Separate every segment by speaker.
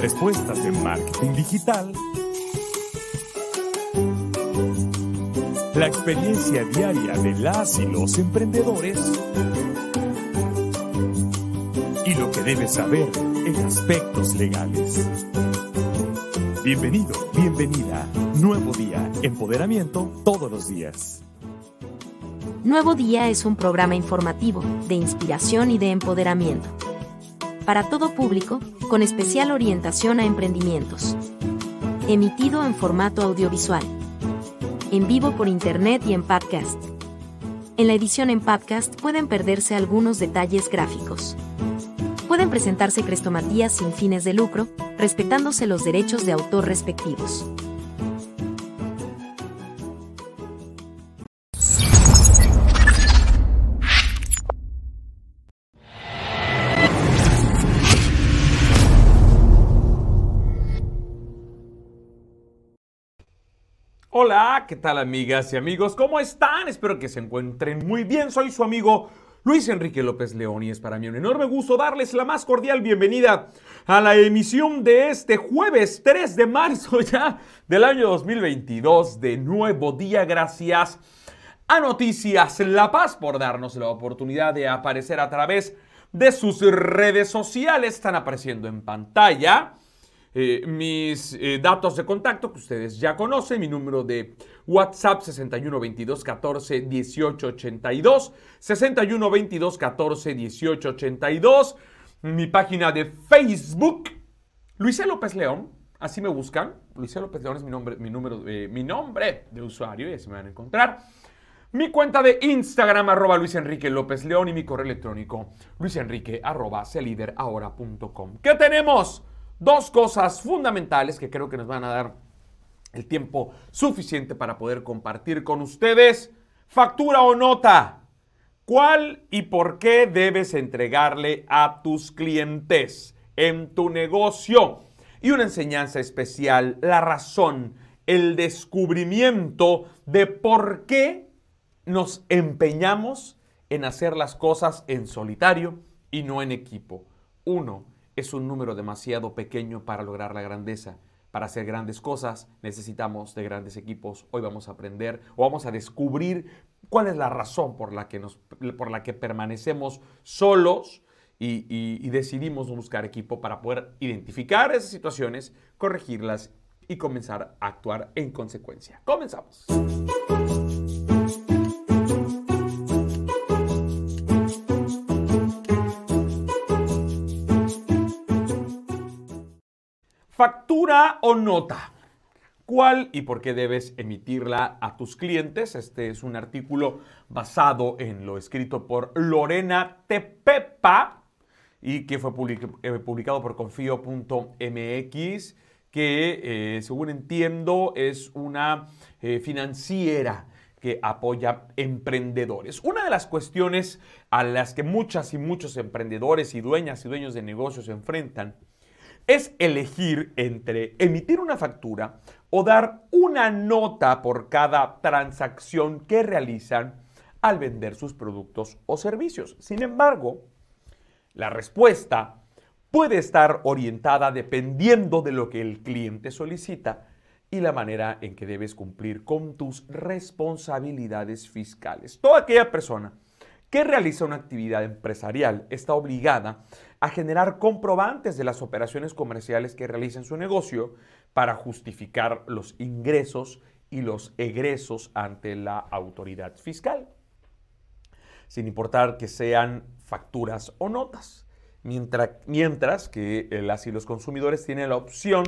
Speaker 1: Respuestas de marketing digital. La experiencia diaria de las y los emprendedores. Y lo que debes saber en aspectos legales. Bienvenido, bienvenida. Nuevo día, empoderamiento todos los días.
Speaker 2: Nuevo Día es un programa informativo, de inspiración y de empoderamiento. Para todo público, con especial orientación a emprendimientos. Emitido en formato audiovisual. En vivo por internet y en podcast. En la edición en podcast pueden perderse algunos detalles gráficos. Pueden presentarse crestomatías sin fines de lucro, respetándose los derechos de autor respectivos.
Speaker 3: Hola, ¿qué tal amigas y amigos? ¿Cómo están? Espero que se encuentren muy bien. Soy su amigo Luis Enrique López León y es para mí un enorme gusto darles la más cordial bienvenida a la emisión de este jueves 3 de marzo ya del año 2022 de Nuevo Día. Gracias a Noticias La Paz por darnos la oportunidad de aparecer a través de sus redes sociales. Están apareciendo en pantalla. Eh, mis eh, datos de contacto que ustedes ya conocen, mi número de WhatsApp 61 22 14 18 82, 61 22 14 18 82, mi página de Facebook, Luisa López León, así me buscan, Luisa López León es mi nombre, mi número, eh, mi nombre de usuario y así me van a encontrar. Mi cuenta de Instagram, arroba Luis Enrique López León y mi correo electrónico, luisenrique, arroba celiderahora.com. ¿Qué tenemos? Dos cosas fundamentales que creo que nos van a dar el tiempo suficiente para poder compartir con ustedes. Factura o nota. ¿Cuál y por qué debes entregarle a tus clientes en tu negocio? Y una enseñanza especial, la razón, el descubrimiento de por qué nos empeñamos en hacer las cosas en solitario y no en equipo. Uno, es un número demasiado pequeño para lograr la grandeza. Para hacer grandes cosas necesitamos de grandes equipos. Hoy vamos a aprender o vamos a descubrir cuál es la razón por la que, nos, por la que permanecemos solos y, y decidimos buscar equipo para poder identificar esas situaciones, corregirlas y comenzar a actuar en consecuencia. Comenzamos. Factura o nota. ¿Cuál y por qué debes emitirla a tus clientes? Este es un artículo basado en lo escrito por Lorena Tepepa y que fue eh, publicado por confío.mx, que eh, según entiendo es una eh, financiera que apoya emprendedores. Una de las cuestiones a las que muchas y muchos emprendedores y dueñas y dueños de negocios se enfrentan es elegir entre emitir una factura o dar una nota por cada transacción que realizan al vender sus productos o servicios. Sin embargo, la respuesta puede estar orientada dependiendo de lo que el cliente solicita y la manera en que debes cumplir con tus responsabilidades fiscales. Toda aquella persona que realiza una actividad empresarial está obligada a generar comprobantes de las operaciones comerciales que realiza en su negocio para justificar los ingresos y los egresos ante la autoridad fiscal, sin importar que sean facturas o notas, mientras, mientras que las y los consumidores tienen la opción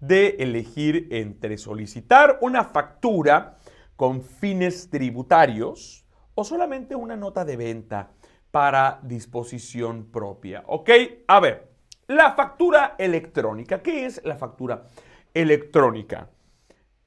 Speaker 3: de elegir entre solicitar una factura con fines tributarios o solamente una nota de venta para disposición propia. ¿Ok? A ver, la factura electrónica. ¿Qué es la factura electrónica?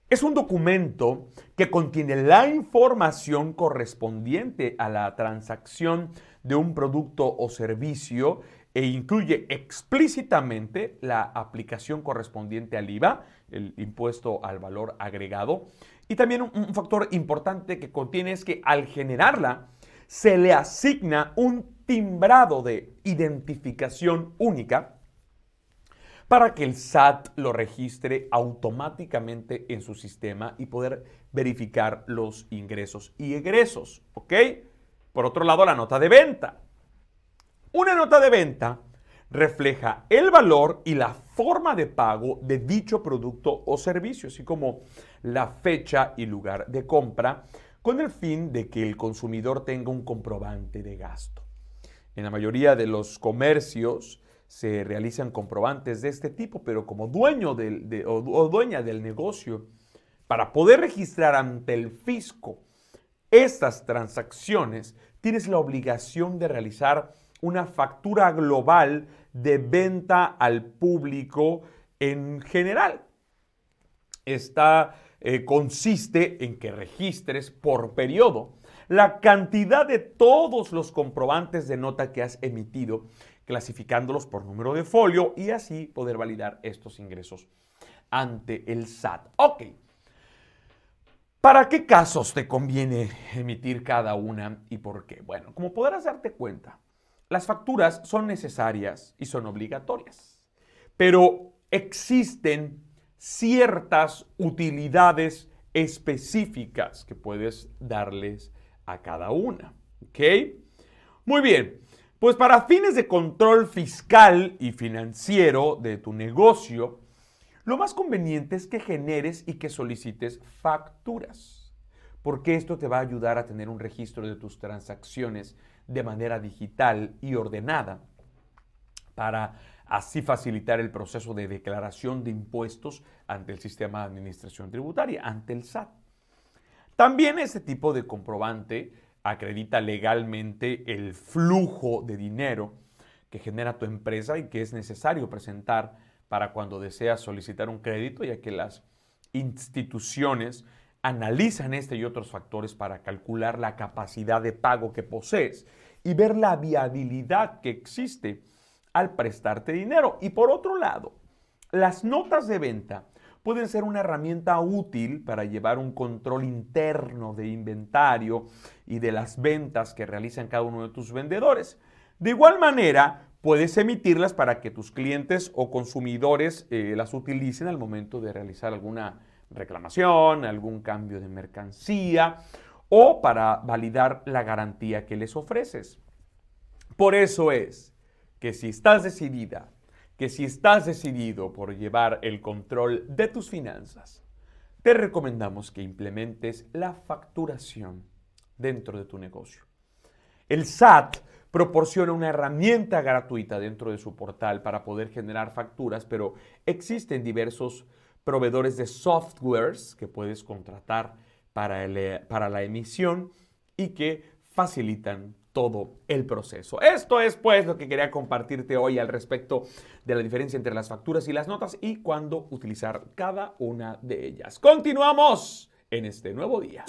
Speaker 3: Es un documento que contiene la información correspondiente a la transacción de un producto o servicio e incluye explícitamente la aplicación correspondiente al IVA, el impuesto al valor agregado. Y también un, factor importante que contiene es que al generarla se le asigna un timbrado de identificación única para que el SAT lo registre automáticamente en su sistema y poder verificar los ingresos y egresos. ¿Ok? Por otro lado, la nota de venta. Una nota de venta refleja el valor y la forma de pago de dicho producto o servicio, así como la fecha y lugar de compra, con el fin de que el consumidor tenga un comprobante de gasto. En la mayoría de los comercios, se realizan comprobantes de este tipo, pero como dueño del, o, dueña del negocio, para poder registrar ante el fisco estas transacciones, tienes la obligación de realizar una factura global de venta al público en general. Esta eh, consiste en que registres por periodo la cantidad de todos los comprobantes de nota que has emitido clasificándolos por número de folio y así poder validar estos ingresos ante el SAT. Ok. ¿Para qué casos te conviene emitir cada una y por qué? Bueno, como podrás darte cuenta, las facturas son necesarias y son obligatorias, pero existen ciertas utilidades específicas que puedes darles a cada una. Muy bien. Pues para fines de control fiscal y financiero de tu negocio, lo más conveniente es que generes y que solicites facturas, porque esto te va a ayudar a tener un registro de tus transacciones de manera digital y ordenada para así facilitar el proceso de declaración de impuestos ante el sistema de administración tributaria, ante el SAT. También este tipo de comprobante acredita legalmente el flujo de dinero que genera tu empresa y que es necesario presentar para cuando deseas solicitar un crédito, ya que las instituciones analizan este y otros factores para calcular la capacidad de pago que posees y ver la viabilidad que existe al prestarte dinero. Y por otro lado, las notas de venta pueden ser una herramienta útil para llevar un control interno de inventario y de las ventas que realizan cada uno de tus vendedores. De igual manera, puedes emitirlas para que tus clientes o consumidores eh, las utilicen al momento de realizar alguna reclamación, algún cambio de mercancía o para validar la garantía que les ofreces. Por eso es que si estás decidida que si estás decidido por llevar el control de tus finanzas, te recomendamos que implementes la facturación dentro de tu negocio. El SAT proporciona una herramienta gratuita dentro de su portal para poder generar facturas, pero existen diversos proveedores de softwares que puedes contratar para, para la emisión y que facilitan todo el proceso. Esto es pues lo que quería compartirte hoy al respecto de la diferencia entre las facturas y las notas y cuándo utilizar cada una de ellas. Continuamos en este nuevo día.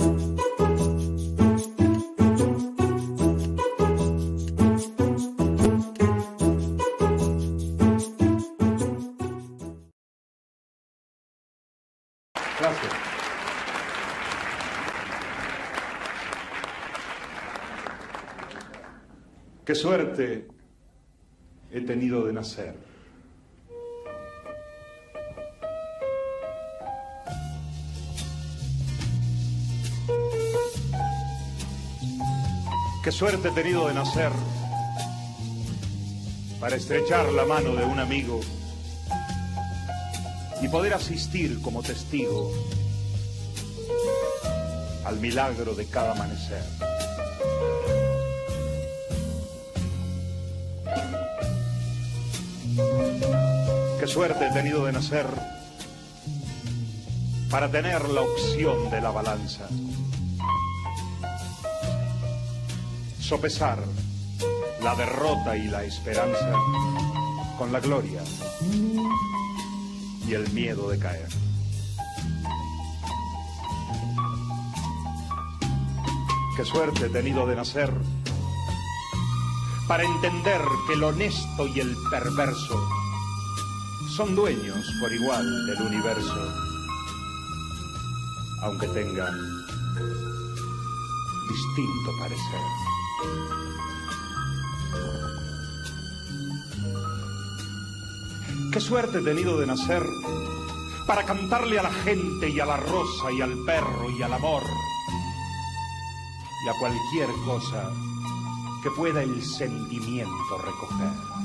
Speaker 4: Suerte he tenido de nacer. Qué suerte he tenido de nacer para estrechar la mano de un amigo y poder asistir como testigo al milagro de cada amanecer. Qué suerte he tenido de nacer para tener la opción de la balanza. Sopesar la derrota y la esperanza con la gloria y el miedo de caer. Qué suerte he tenido de nacer para entender que el honesto y el perverso son dueños por igual del universo, aunque tengan distinto parecer. Qué suerte he tenido de nacer para cantarle a la gente y a la rosa y al perro y al amor y a cualquier cosa que pueda el sentimiento recoger.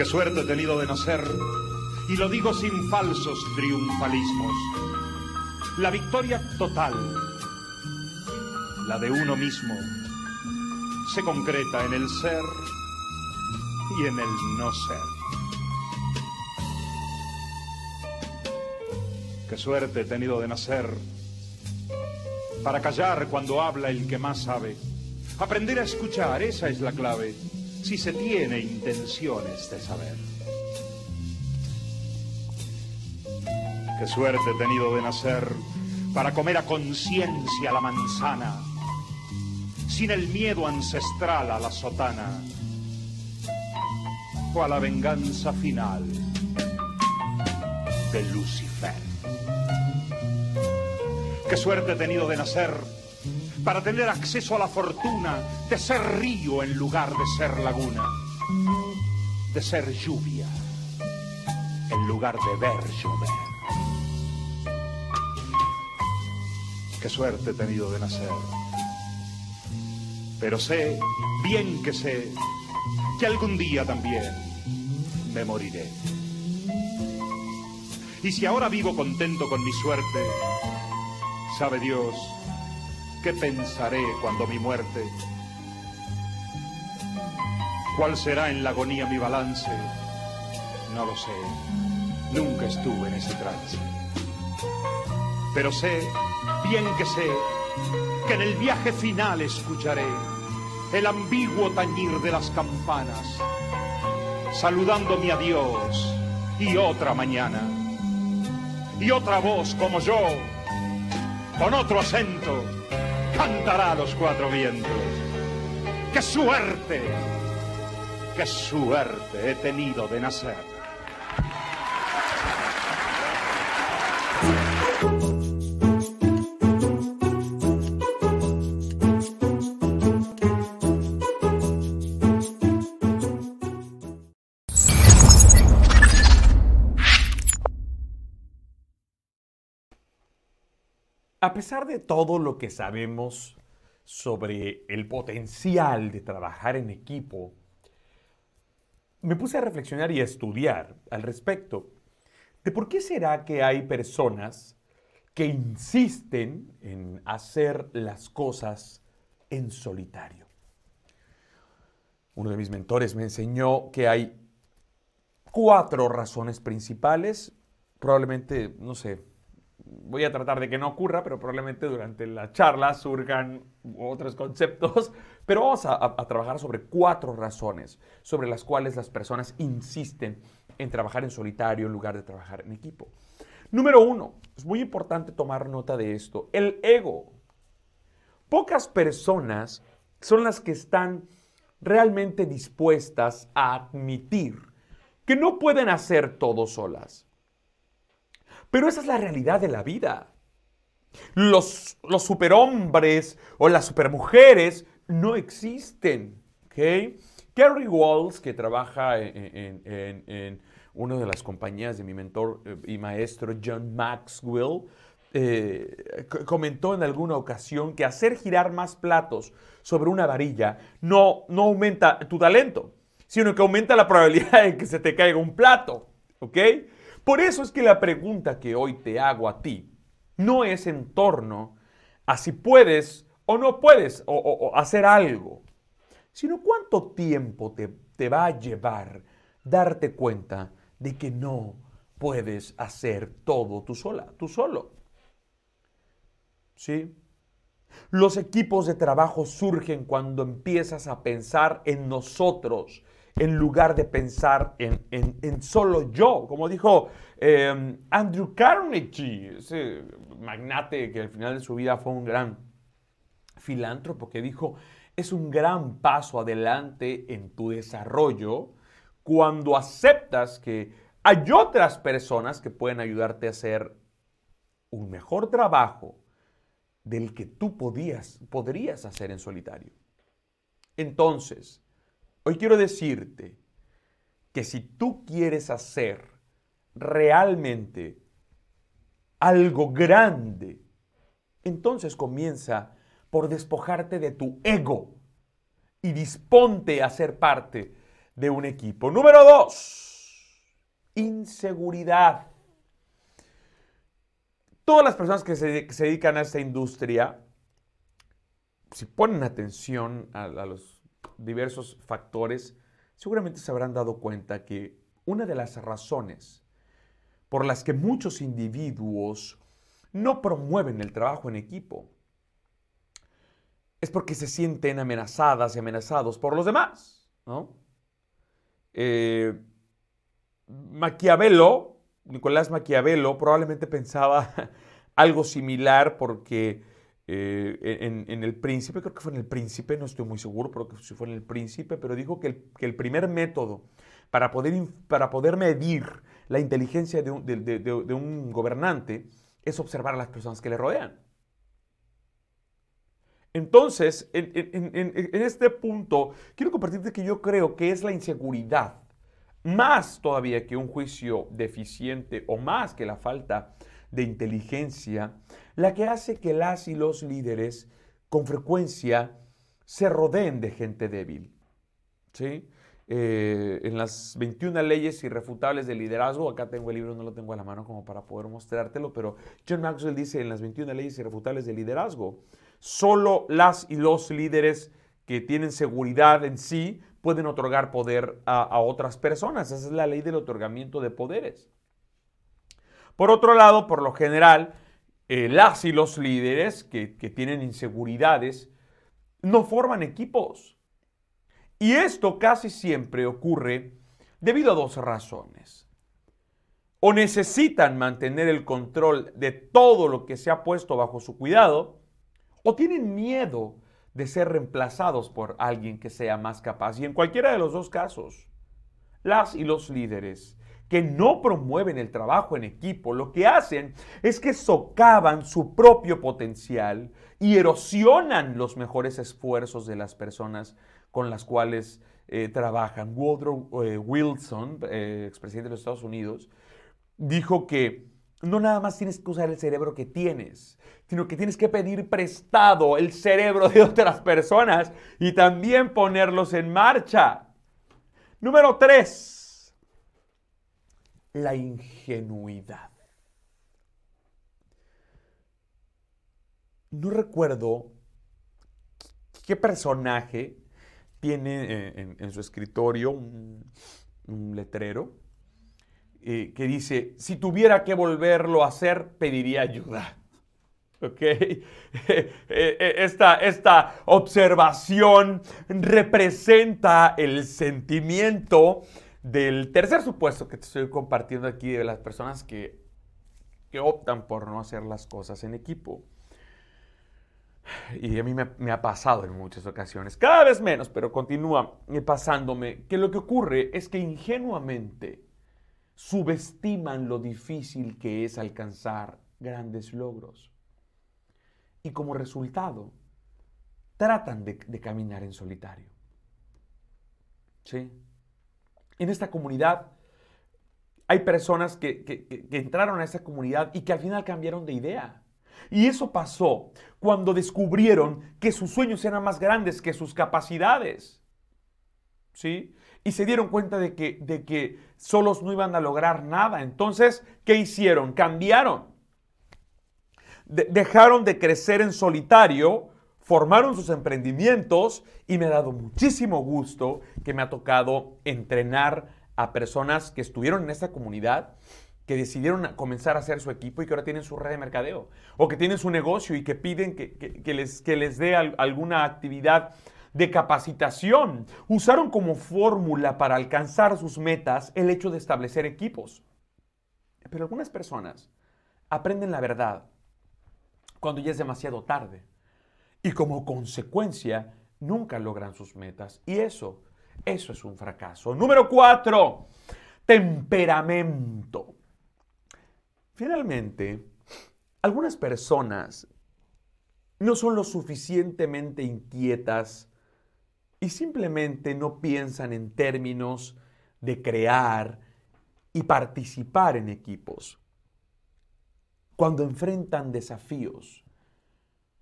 Speaker 4: Qué suerte he tenido de nacer, y lo digo sin falsos triunfalismos. La victoria total, la de uno mismo, se concreta en el ser y en el no ser. Qué suerte he tenido de nacer para callar cuando habla el que más sabe. Aprender a escuchar, esa es la clave, si se tiene intenciones de saber. Qué suerte he tenido de nacer para comer a conciencia la manzana, sin el miedo ancestral a la sotana o a la venganza final de Lucifer. Qué suerte he tenido de nacer para tener acceso a la fortuna de ser río en lugar de ser laguna, de ser lluvia en lugar de ver llover. Qué suerte he tenido de nacer. Pero sé, bien que sé, que algún día también me moriré. Y si ahora vivo contento con mi suerte, Sabe Dios qué pensaré cuando mi muerte. ¿Cuál será en la agonía mi balance? No lo sé. Nunca estuve en ese trance. Pero sé, bien que sé, que en el viaje final escucharé el ambiguo tañir de las campanas, saludando mi adiós y otra mañana. Y otra voz como yo con otro acento, cantará a los cuatro vientos. ¡Qué suerte! ¡Qué suerte he tenido de nacer!
Speaker 3: A pesar de todo lo que sabemos sobre el potencial de trabajar en equipo, me puse a reflexionar y a estudiar al respecto de por qué será que hay personas que insisten en hacer las cosas en solitario. Uno de mis mentores me enseñó que hay cuatro razones principales, probablemente, no sé, voy a tratar de que no ocurra, pero probablemente durante la charla surjan otros conceptos. Pero vamos a, trabajar sobre cuatro razones sobre las cuales las personas insisten en trabajar en solitario en lugar de trabajar en equipo. Número uno, es muy importante tomar nota de esto, el ego. Pocas personas son las que están realmente dispuestas a admitir que no pueden hacer todo solas. Pero esa es la realidad de la vida. Los, superhombres o las supermujeres no existen. ¿okay? Gary Walls, que trabaja en, una de las compañías de mi mentor eh, y maestro John Maxwell, eh, comentó en alguna ocasión que hacer girar más platos sobre una varilla no, no aumenta tu talento, sino que aumenta la probabilidad de que se te caiga un plato. ¿Ok? Por eso es que la pregunta que hoy te hago a ti no es en torno a si puedes o no puedes o, hacer algo, sino cuánto tiempo te, te va a llevar darte cuenta de que no puedes hacer todo tú sola, tú solo. ¿Sí? Los equipos de trabajo surgen cuando empiezas a pensar en nosotros en lugar de pensar en, solo yo. Como dijo em, Andrew Carnegie, ese magnate que al final de su vida fue un gran filántropo, que dijo, es un gran paso adelante en tu desarrollo cuando aceptas que hay otras personas que pueden ayudarte a hacer un mejor trabajo del que tú podías, podrías hacer en solitario. Entonces, hoy quiero decirte que si tú quieres hacer realmente algo grande, entonces comienza por despojarte de tu ego y disponte a ser parte de un equipo. Número dos, inseguridad. Todas las personas que se, dedican a esta industria, si ponen atención a, los diversos factores, seguramente se habrán dado cuenta que una de las razones por las que muchos individuos no promueven el trabajo en equipo es porque se sienten amenazadas y amenazados por los demás. ¿no? Eh, Maquiavelo, Nicolás Maquiavelo, probablemente pensaba algo similar porque eh, en, El Príncipe, creo que fue en El Príncipe, no estoy muy seguro, pero si fue en El Príncipe, pero dijo que el, primer método para poder, para poder medir la inteligencia de un gobernante es observar a las personas que le rodean. Entonces, en, este punto, quiero compartirte que yo creo que es la inseguridad, más todavía que un juicio deficiente o más que la falta de inteligencia, la que hace que las y los líderes con frecuencia se rodeen de gente débil. ¿Sí? Eh, en las 21 leyes irrefutables de liderazgo, acá tengo el libro, no lo tengo a la mano como para poder mostrártelo, pero John Maxwell dice en las 21 leyes irrefutables de liderazgo, Solo las y los líderes que tienen seguridad en sí pueden otorgar poder a, otras personas. Esa es la ley del otorgamiento de poderes. Por otro lado, por lo general, eh, las y los líderes que, que tienen inseguridades no forman equipos. Y esto casi siempre ocurre debido a dos razones. O necesitan mantener el control de todo lo que se ha puesto bajo su cuidado, o tienen miedo de ser reemplazados por alguien que sea más capaz. Y en cualquiera de los dos casos, las y los líderes que no promueven el trabajo en equipo, lo que hacen es que socavan su propio potencial y erosionan los mejores esfuerzos de las personas con las cuales eh, trabajan. Woodrow eh, Wilson, eh, expresidente de los Estados Unidos, dijo que no nada más tienes que usar el cerebro que tienes, sino que tienes que pedir prestado el cerebro de otras personas y también ponerlos en marcha. Número tres, la ingenuidad. No recuerdo qué personaje tiene eh, en, su escritorio un letrero eh, que dice, si tuviera que volverlo a hacer, pediría ayuda. ¿Ok? Esta, esta observación representa el sentimiento del tercer supuesto que te estoy compartiendo aquí de las personas que, que optan por no hacer las cosas en equipo. Y a mí me, ha pasado en muchas ocasiones, cada vez menos, pero continúa pasándome, que lo que ocurre es que ingenuamente subestiman lo difícil que es alcanzar grandes logros. Y como resultado, tratan de, caminar en solitario. ¿Sí? En esta comunidad hay personas que, entraron a esa comunidad y que al final cambiaron de idea. Y eso pasó cuando descubrieron que sus sueños eran más grandes que sus capacidades. ¿Sí? y se dieron cuenta de que, de que solos no iban a lograr nada. Entonces, ¿qué hicieron? Cambiaron. dejaron de crecer en solitario, formaron sus emprendimientos y me ha dado muchísimo gusto que me ha tocado entrenar a personas que estuvieron en esta comunidad que decidieron comenzar a hacer su equipo y que ahora tienen su red de mercadeo, o que tienen su negocio y que piden que, les, que les dé alguna actividad de capacitación. Usaron como fórmula para alcanzar sus metas el hecho de establecer equipos. Pero algunas personas aprenden la verdad cuando ya es demasiado tarde y como consecuencia nunca logran sus metas. Y eso, eso es un fracaso. Número cuatro, temperamento. Finalmente, algunas personas no son lo suficientemente inquietas y simplemente no piensan en términos de crear y participar en equipos. Cuando enfrentan desafíos,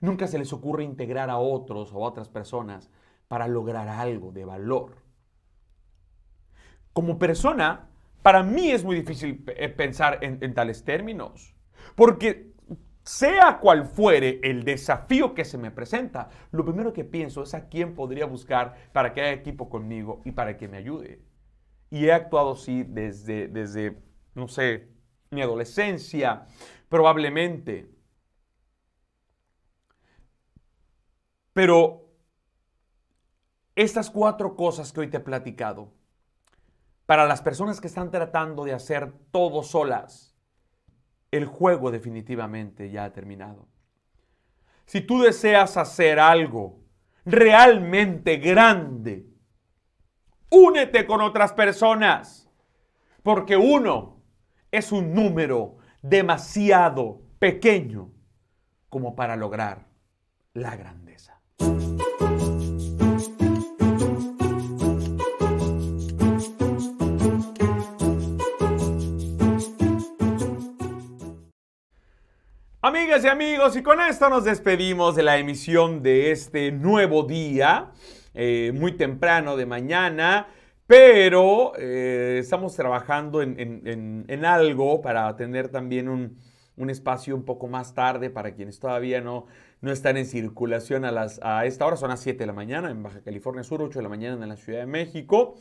Speaker 3: nunca se les ocurre integrar a otros o a otras personas para lograr algo de valor. Como persona, para mí es muy difícil eh, pensar en, tales términos, porque sea cual fuere el desafío que se me presenta, lo primero que pienso es a quién podría buscar para que haya equipo conmigo y para que me ayude. Y he actuado así desde, desde no sé, mi adolescencia, probablemente. Pero estas cuatro cosas que hoy te he platicado, para las personas que están tratando de hacer todo solas, el juego definitivamente ya ha terminado. Si tú deseas hacer algo realmente grande, únete con otras personas, porque uno es un número demasiado pequeño como para lograr la grandeza. Amigas y amigos, y con esto nos despedimos de la emisión de este nuevo día, eh, muy temprano de mañana, pero eh, estamos trabajando en, algo para tener también un, espacio un poco más tarde para quienes todavía no, no están en circulación a, las, a esta hora, son las 7 de la mañana en Baja California Sur, 8 de la mañana en la Ciudad de México.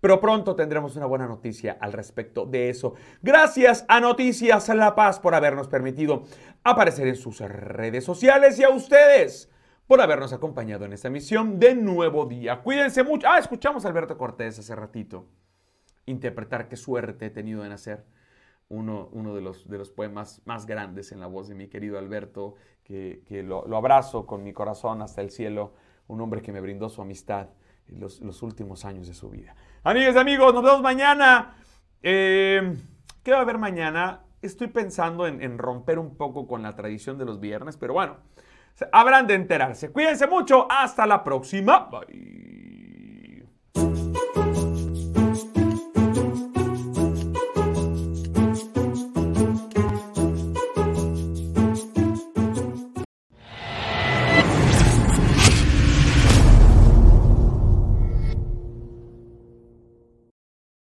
Speaker 3: Pero pronto tendremos una buena noticia al respecto de eso. Gracias a Noticias La Paz por habernos permitido aparecer en sus redes sociales y a ustedes por habernos acompañado en esta misión de Nuevo Día. Cuídense mucho. Ah, escuchamos a Alberto Cortés hace ratito interpretar qué suerte he tenido de nacer. Uno, de, los, de los poemas más grandes en la voz de mi querido Alberto, que, lo, lo abrazo con mi corazón hasta el cielo, un hombre que me brindó su amistad los, últimos años de su vida. Amigas y amigos, nos vemos mañana. Eh, ¿Qué va a haber mañana? Estoy pensando en, romper un poco con la tradición de los viernes, pero bueno, habrán de enterarse. Cuídense mucho. Hasta la próxima. Bye.